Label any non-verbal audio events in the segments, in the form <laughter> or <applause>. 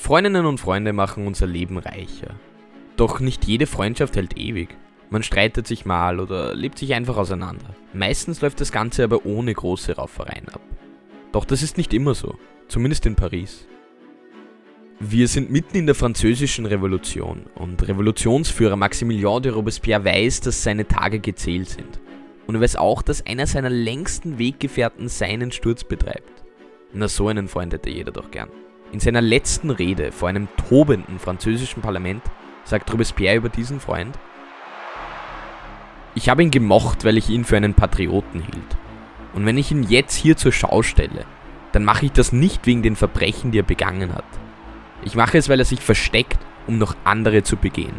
Freundinnen und Freunde machen unser Leben reicher. Doch nicht jede Freundschaft hält ewig. Man streitet sich mal oder lebt sich einfach auseinander. Meistens läuft das Ganze aber ohne große Raufereien ab. Doch das ist nicht immer so, zumindest in Paris. Wir sind mitten in der französischen Revolution und Revolutionsführer Maximilien de Robespierre weiß, dass seine Tage gezählt sind. Und er weiß auch, dass einer seiner längsten Weggefährten seinen Sturz betreibt. Na, so einen Freund hätte jeder doch gern. In seiner letzten Rede vor einem tobenden französischen Parlament sagt Robespierre über diesen Freund, ich habe ihn gemocht, weil ich ihn für einen Patrioten hielt. Und wenn ich ihn jetzt hier zur Schau stelle, dann mache ich das nicht wegen den Verbrechen, die er begangen hat. Ich mache es, weil er sich versteckt, um noch andere zu begehen.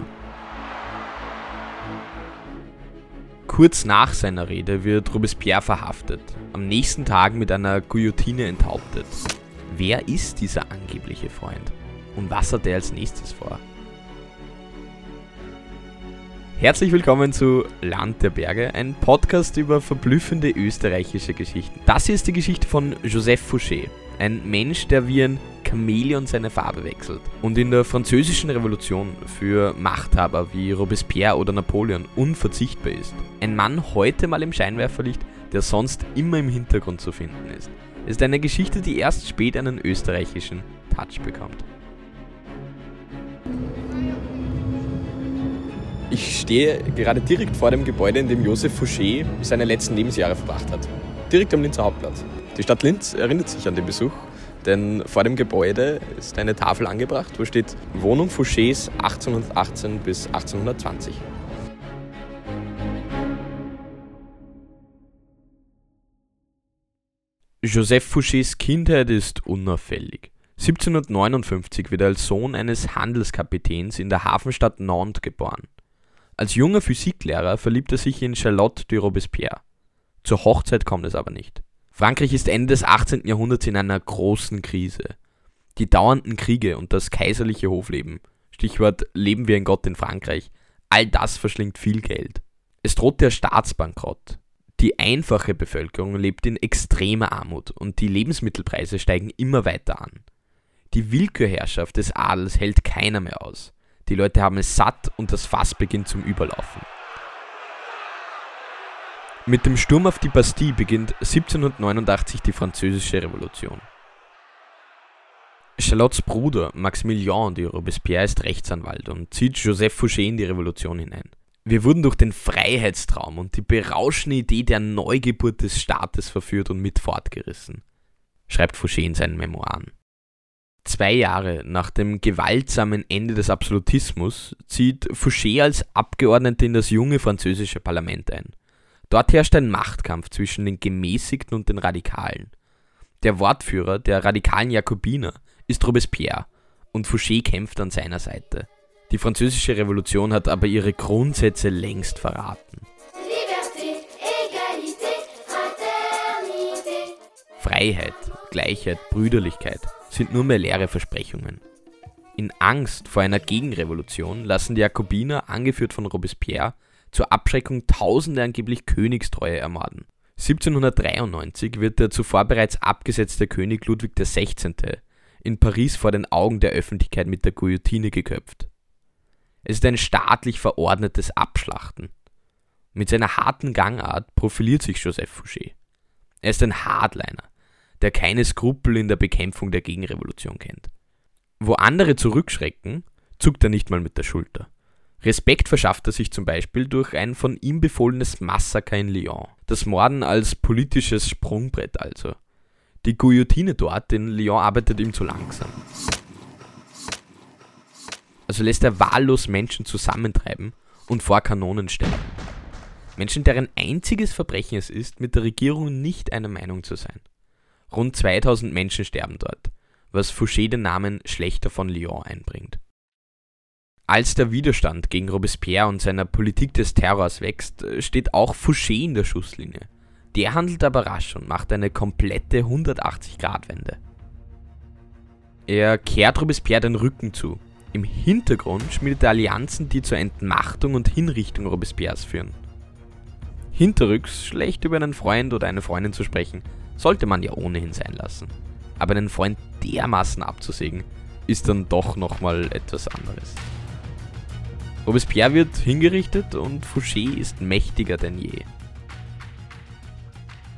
Kurz nach seiner Rede wird Robespierre verhaftet, am nächsten Tag mit einer Guillotine enthauptet. Wer ist dieser angebliche Freund? Und was hat er als nächstes vor? Herzlich willkommen zu Land der Berge, ein Podcast über verblüffende österreichische Geschichten. Das hier ist die Geschichte von Joseph Fouché, ein Mensch, der wie ein Chamäleon seine Farbe wechselt und in der französischen Revolution für Machthaber wie Robespierre oder Napoleon unverzichtbar ist. Ein Mann heute mal im Scheinwerferlicht, der sonst immer im Hintergrund zu finden ist. Ist eine Geschichte, die erst spät einen österreichischen Touch bekommt. Ich stehe gerade direkt vor dem Gebäude, in dem Josef Fouché seine letzten Lebensjahre verbracht hat. Direkt am Linzer Hauptplatz. Die Stadt Linz erinnert sich an den Besuch, denn vor dem Gebäude ist eine Tafel angebracht, wo steht Wohnung Fouchés 1818 bis 1820. Joseph Fouchés Kindheit ist unauffällig. 1759 wird er als Sohn eines Handelskapitäns in der Hafenstadt Nantes geboren. Als junger Physiklehrer verliebt er sich in Charlotte de Robespierre. Zur Hochzeit kommt es aber nicht. Frankreich ist Ende des 18. Jahrhunderts in einer großen Krise. Die dauernden Kriege und das kaiserliche Hofleben, Stichwort Leben wir in Gott in Frankreich, all das verschlingt viel Geld. Es droht der Staatsbankrott. Die einfache Bevölkerung lebt in extremer Armut und die Lebensmittelpreise steigen immer weiter an. Die Willkürherrschaft des Adels hält keiner mehr aus. Die Leute haben es satt und das Fass beginnt zum Überlaufen. Mit dem Sturm auf die Bastille beginnt 1789 die Französische Revolution. Charlottes Bruder Maximilien de Robespierre ist Rechtsanwalt und zieht Joseph Fouché in die Revolution hinein. Wir wurden durch den Freiheitstraum und die berauschende Idee der Neugeburt des Staates verführt und mit fortgerissen, schreibt Fouché in seinen Memoiren. Zwei Jahre nach dem gewaltsamen Ende des Absolutismus zieht Fouché als Abgeordneter in das junge französische Parlament ein. Dort herrscht ein Machtkampf zwischen den Gemäßigten und den Radikalen. Der Wortführer der radikalen Jakobiner ist Robespierre und Fouché kämpft an seiner Seite. Die französische Revolution hat aber ihre Grundsätze längst verraten. Freiheit, Gleichheit, Brüderlichkeit – sind nur mehr leere Versprechungen. In Angst vor einer Gegenrevolution lassen die Jakobiner, angeführt von Robespierre, zur Abschreckung Tausende angeblich Königstreue ermorden. 1793 wird der zuvor bereits abgesetzte König Ludwig XVI. in Paris vor den Augen der Öffentlichkeit mit der Guillotine geköpft. Es ist ein staatlich verordnetes Abschlachten. Mit seiner harten Gangart profiliert sich Joseph Fouché. Er ist ein Hardliner, der keine Skrupel in der Bekämpfung der Gegenrevolution kennt. Wo andere zurückschrecken, zuckt er nicht mal mit der Schulter. Respekt verschafft er sich zum Beispiel durch ein von ihm befohlenes Massaker in Lyon. Das Morden als politisches Sprungbrett also. Die Guillotine dort in Lyon arbeitet ihm zu langsam. Also lässt er wahllos Menschen zusammentreiben und vor Kanonen stellen. Menschen, deren einziges Verbrechen es ist, mit der Regierung nicht einer Meinung zu sein. Rund 2000 Menschen sterben dort, was Fouché den Namen Schlechter von Lyon einbringt. Als der Widerstand gegen Robespierre und seiner Politik des Terrors wächst, steht auch Fouché in der Schusslinie. Der handelt aber rasch und macht eine komplette 180-Grad-Wende. Er kehrt Robespierre den Rücken zu. Im Hintergrund schmiedet er Allianzen, die zur Entmachtung und Hinrichtung Robespierres führen. Hinterrücks schlecht über einen Freund oder eine Freundin zu sprechen, sollte man ja ohnehin sein lassen. Aber einen Freund dermaßen abzusägen, ist dann doch nochmal etwas anderes. Robespierre wird hingerichtet und Fouché ist mächtiger denn je.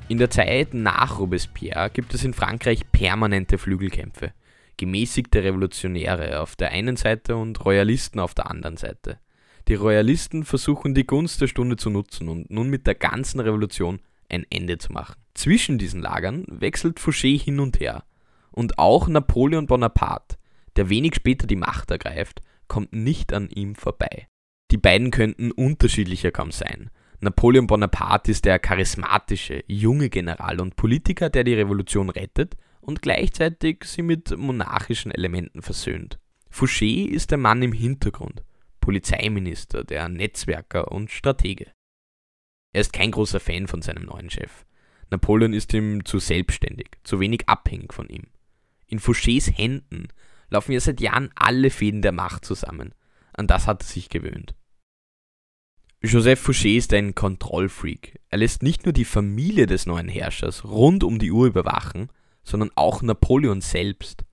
In der Zeit nach Robespierre gibt es in Frankreich permanente Flügelkämpfe. Gemäßigte Revolutionäre auf der einen Seite und Royalisten auf der anderen Seite. Die Royalisten versuchen die Gunst der Stunde zu nutzen und nun mit der ganzen Revolution ein Ende zu machen. Zwischen diesen Lagern wechselt Fouché hin und her. Und auch Napoleon Bonaparte, der wenig später die Macht ergreift, kommt nicht an ihm vorbei. Die beiden könnten unterschiedlicher kaum sein. Napoleon Bonaparte ist der charismatische, junge General und Politiker, der die Revolution rettet und gleichzeitig sie mit monarchischen Elementen versöhnt. Fouché ist der Mann im Hintergrund, Polizeiminister, der Netzwerker und Stratege. Er ist kein großer Fan von seinem neuen Chef. Napoleon ist ihm zu selbstständig, zu wenig abhängig von ihm. In Fouchés Händen laufen ja seit Jahren alle Fäden der Macht zusammen. An das hat er sich gewöhnt. Joseph Fouché ist ein Kontrollfreak. Er lässt nicht nur die Familie des neuen Herrschers rund um die Uhr überwachen, sondern auch Napoleon selbst.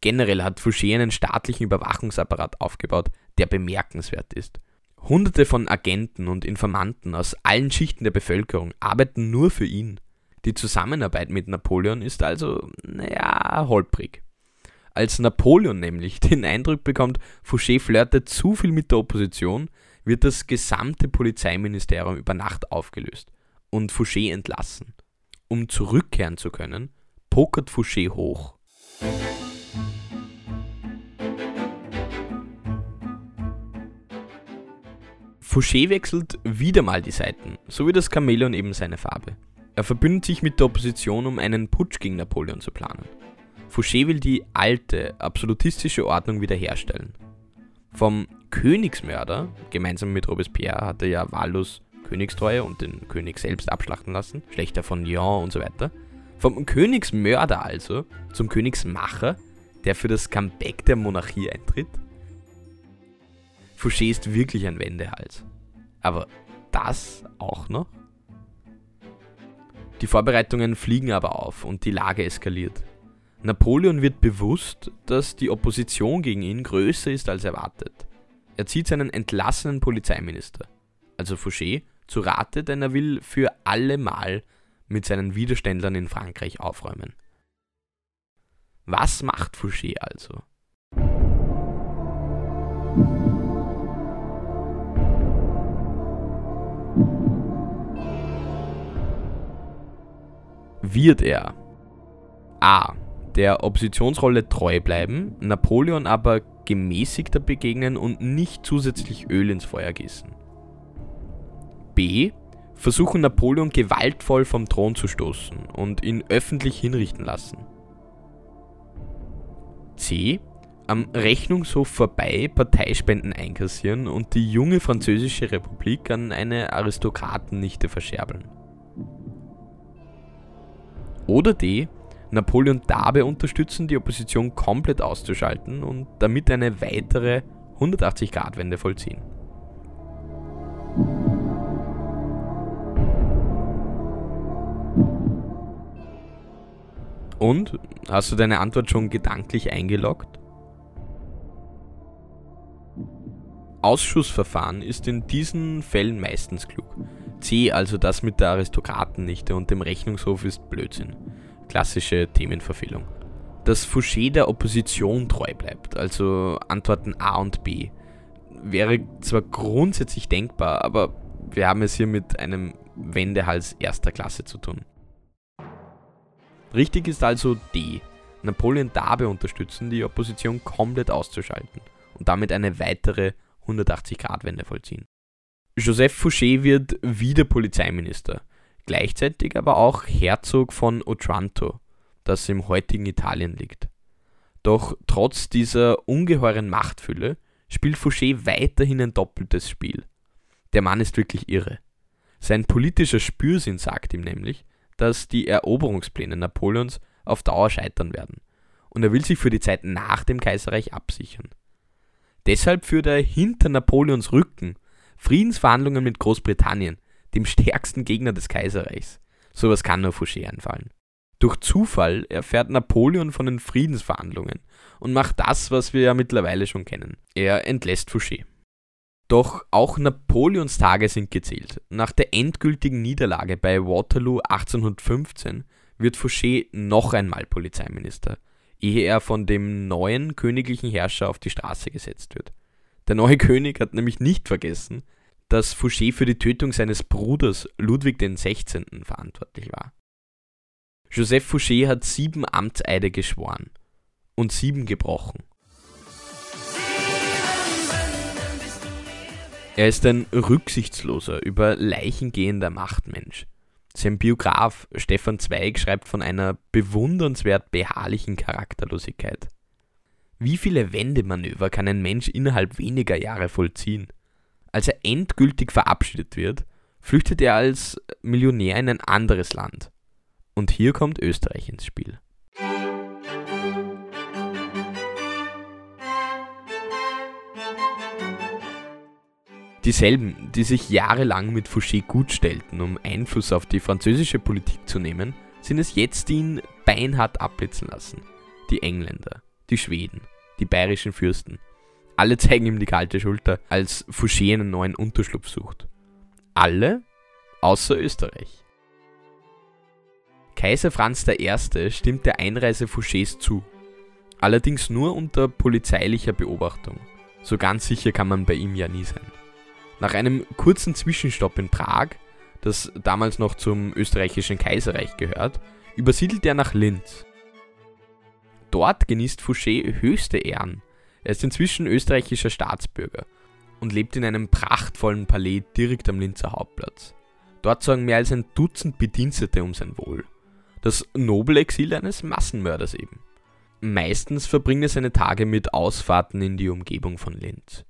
Generell hat Fouché einen staatlichen Überwachungsapparat aufgebaut, der bemerkenswert ist. Hunderte von Agenten und Informanten aus allen Schichten der Bevölkerung arbeiten nur für ihn. Die Zusammenarbeit mit Napoleon ist also, naja, holprig. Als Napoleon nämlich <laughs> den Eindruck bekommt, Fouché flirtet zu viel mit der Opposition, wird das gesamte Polizeiministerium über Nacht aufgelöst und Fouché entlassen. Um zurückkehren zu können, pokert Fouché hoch. Fouché wechselt wieder mal die Seiten, so wie das Chamäleon eben seine Farbe. Er verbündet sich mit der Opposition, um einen Putsch gegen Napoleon zu planen. Fouché will die alte, absolutistische Ordnung wiederherstellen. Vom Königsmörder, gemeinsam mit Robespierre, hatte ja wahllos Königstreue und den König selbst abschlachten lassen, Schlechter von Lyon und so weiter. Vom Königsmörder also zum Königsmacher, der für das Comeback der Monarchie eintritt. Fouché ist wirklich ein Wendehals. Aber das auch noch? Die Vorbereitungen fliegen aber auf und die Lage eskaliert. Napoleon wird bewusst, dass die Opposition gegen ihn größer ist als erwartet. Er zieht seinen entlassenen Polizeiminister, also Fouché, zu Rate, denn er will für alle Mal mit seinen Widerständlern in Frankreich aufräumen. Was macht Fouché also? Wird er A der Oppositionsrolle treu bleiben, Napoleon aber gemäßigter begegnen und nicht zusätzlich Öl ins Feuer gießen. B. Versuchen Napoleon gewaltvoll vom Thron zu stoßen und ihn öffentlich hinrichten lassen. C. Am Rechnungshof vorbei Parteispenden einkassieren und die junge französische Republik an eine Aristokratennichte verscherbeln. Oder D Napoleon dabei unterstützen, die Opposition komplett auszuschalten und damit eine weitere 180-Grad-Wende vollziehen. Und? Hast du deine Antwort schon gedanklich eingeloggt? Ausschussverfahren ist in diesen Fällen meistens klug. C, also das mit der Aristokratennichte und dem Rechnungshof ist Blödsinn klassische Themenverfehlung. Dass Fouché der Opposition treu bleibt, also Antworten A und B, wäre zwar grundsätzlich denkbar, aber wir haben es hier mit einem Wendehals erster Klasse zu tun. Richtig ist also D. Napoleon dabei unterstützen, die Opposition komplett auszuschalten und damit eine weitere 180-Grad-Wende vollziehen. Joseph Fouché wird wieder Polizeiminister gleichzeitig aber auch Herzog von Otranto, das im heutigen Italien liegt. Doch trotz dieser ungeheuren Machtfülle spielt Fouché weiterhin ein doppeltes Spiel. Der Mann ist wirklich irre. Sein politischer Spürsinn sagt ihm nämlich, dass die Eroberungspläne Napoleons auf Dauer scheitern werden. Und er will sich für die Zeit nach dem Kaiserreich absichern. Deshalb führt er hinter Napoleons Rücken Friedensverhandlungen mit Großbritannien, dem stärksten Gegner des Kaiserreichs. Sowas kann nur Fouché einfallen. Durch Zufall erfährt Napoleon von den Friedensverhandlungen und macht das, was wir ja mittlerweile schon kennen. Er entlässt Fouché. Doch auch Napoleons Tage sind gezählt. Nach der endgültigen Niederlage bei Waterloo 1815 wird Fouché noch einmal Polizeiminister, ehe er von dem neuen königlichen Herrscher auf die Straße gesetzt wird. Der neue <laughs> König hat nämlich nicht vergessen, dass Fouché für die Tötung seines Bruders Ludwig XVI. verantwortlich war. Joseph Fouché hat sieben Amtseide geschworen und sieben gebrochen. Er ist ein rücksichtsloser, über Leichen gehender Machtmensch. Sein Biograf Stefan Zweig schreibt von einer bewundernswert beharrlichen Charakterlosigkeit. Wie viele Wendemanöver kann ein Mensch innerhalb weniger Jahre vollziehen? Als er endgültig verabschiedet wird, flüchtet er als Millionär in ein anderes Land. Und hier kommt Österreich ins Spiel. Dieselben, die sich jahrelang mit Fouché gut stellten, um Einfluss auf die französische Politik zu nehmen, sind es jetzt, die ihn beinhart abblitzen lassen. Die Engländer, die Schweden, die bayerischen Fürsten. Alle <laughs> zeigen ihm die kalte Schulter, als Fouché einen neuen Unterschlupf sucht. Alle außer Österreich. Kaiser Franz I. stimmt der Einreise Fouchés zu, allerdings nur unter polizeilicher Beobachtung. So ganz sicher kann man bei ihm ja nie sein. Nach einem kurzen Zwischenstopp in Prag, das damals noch zum österreichischen Kaiserreich gehört, übersiedelt er nach Linz. Dort genießt Fouché höchste Ehren. Er ist inzwischen österreichischer Staatsbürger und lebt in einem prachtvollen Palais direkt am Linzer Hauptplatz. Dort sorgen mehr als ein Dutzend Bedienstete um sein Wohl. Das noble Exil eines Massenmörders eben. Meistens verbringt er seine Tage mit Ausfahrten in die Umgebung von Linz.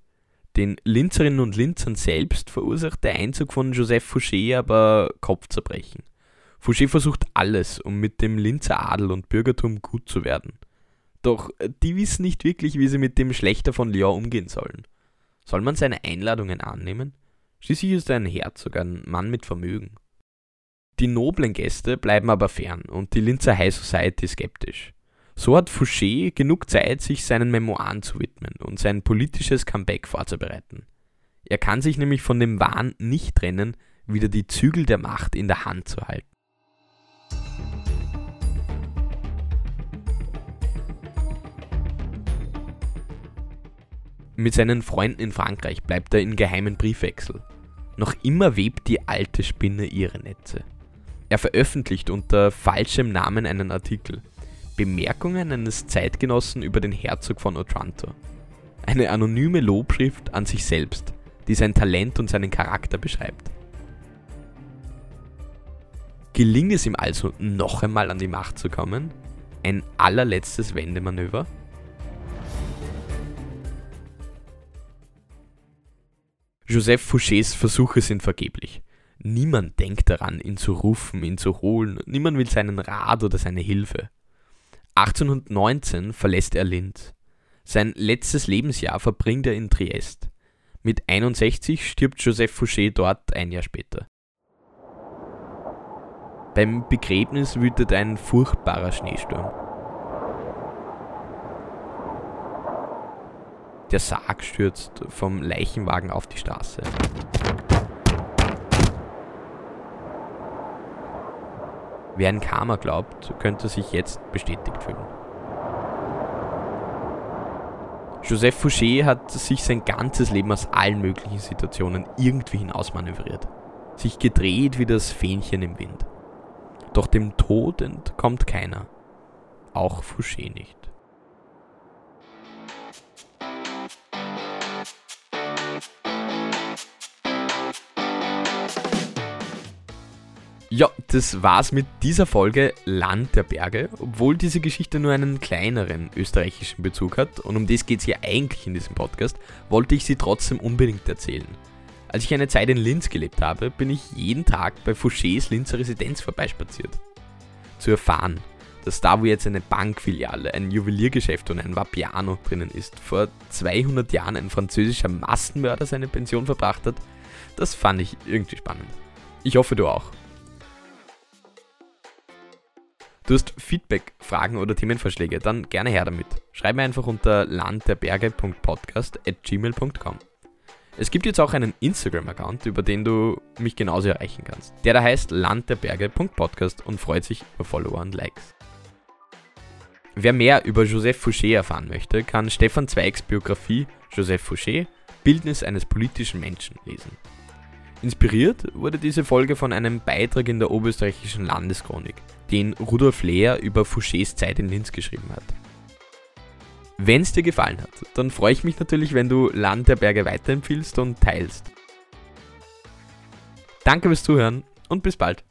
Den Linzerinnen und Linzern selbst verursacht der Einzug von Joseph Fouché aber Kopfzerbrechen. Fouché versucht alles, um mit dem Linzer Adel und Bürgertum gut zu werden. Doch die wissen nicht wirklich, wie sie mit dem Schlechter von Lyon umgehen sollen. Soll man seine Einladungen annehmen? Schließlich ist er ein Herzog, ein Mann mit Vermögen. Die noblen Gäste bleiben aber fern und die Linzer High Society skeptisch. So hat Fouché genug Zeit, sich seinen Memoiren zu widmen und sein politisches Comeback vorzubereiten. Er kann sich nämlich von dem Wahn nicht trennen, wieder die Zügel der Macht in der Hand zu halten. Mit seinen Freunden in Frankreich bleibt er in geheimen Briefwechsel. Noch immer webt die alte Spinne ihre Netze. Er veröffentlicht unter falschem Namen einen Artikel. Bemerkungen eines Zeitgenossen über den Herzog von Otranto. Eine anonyme Lobschrift an sich selbst, die sein Talent und seinen Charakter beschreibt. Gelingt es ihm also noch einmal an die Macht zu kommen? Ein allerletztes Wendemanöver? Joseph Fouchés Versuche sind vergeblich. Niemand denkt daran, ihn zu rufen, ihn zu holen, niemand will seinen Rat oder seine Hilfe. 1819 verlässt er Linz. Sein letztes Lebensjahr verbringt er in Triest. Mit 61 stirbt Joseph Fouché dort ein Jahr später. Beim Begräbnis wütet ein furchtbarer Schneesturm. Der Sarg stürzt vom Leichenwagen auf die Straße. Wer an Karma glaubt, könnte sich jetzt bestätigt fühlen. Joseph Fouché hat sich sein ganzes Leben aus allen möglichen Situationen irgendwie hinausmanövriert, sich gedreht wie das Fähnchen im Wind. Doch dem Tod entkommt keiner, auch Fouché nicht. Das war's mit dieser Folge Land der Berge, obwohl diese Geschichte nur einen kleineren österreichischen Bezug hat und um das geht's ja eigentlich in diesem Podcast, wollte ich sie trotzdem unbedingt erzählen. Als ich eine Zeit in Linz gelebt habe, bin ich jeden Tag bei Fouchés Linzer Residenz vorbeispaziert. Zu erfahren, dass da, wo jetzt eine Bankfiliale, ein Juweliergeschäft und ein Vapiano drinnen ist, vor 200 Jahren ein französischer Massenmörder seine Pension verbracht hat, das fand ich irgendwie spannend. Ich hoffe, du auch. Du hast Feedback, Fragen oder Themenvorschläge, dann gerne her damit. Schreib mir einfach unter landderberge.podcast.gmail.com. Es gibt jetzt auch einen Instagram-Account, über den du mich genauso erreichen kannst. Der da heißt landderberge.podcast und freut sich über Follower und Likes. Wer mehr über Joseph Fouché erfahren möchte, kann Stefan Zweigs Biografie Joseph Fouché, Bildnis eines politischen Menschen lesen. Inspiriert wurde diese Folge von einem Beitrag in der oberösterreichischen Landeschronik, den Rudolf Lehr über Fouchés Zeit in Linz geschrieben hat. Wenn es dir gefallen hat, dann freue ich mich natürlich, wenn du Land der Berge weiterempfiehlst und teilst. Danke fürs Zuhören und bis bald.